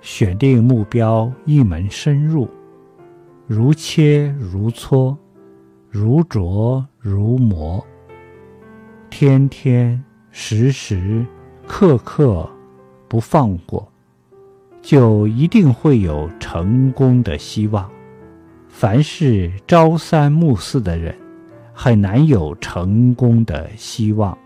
选定目标一门深入如切如磋如琢如磨天天时时刻刻不放过就一定会有成功的希望。凡是朝三暮四的人很难有成功的希望。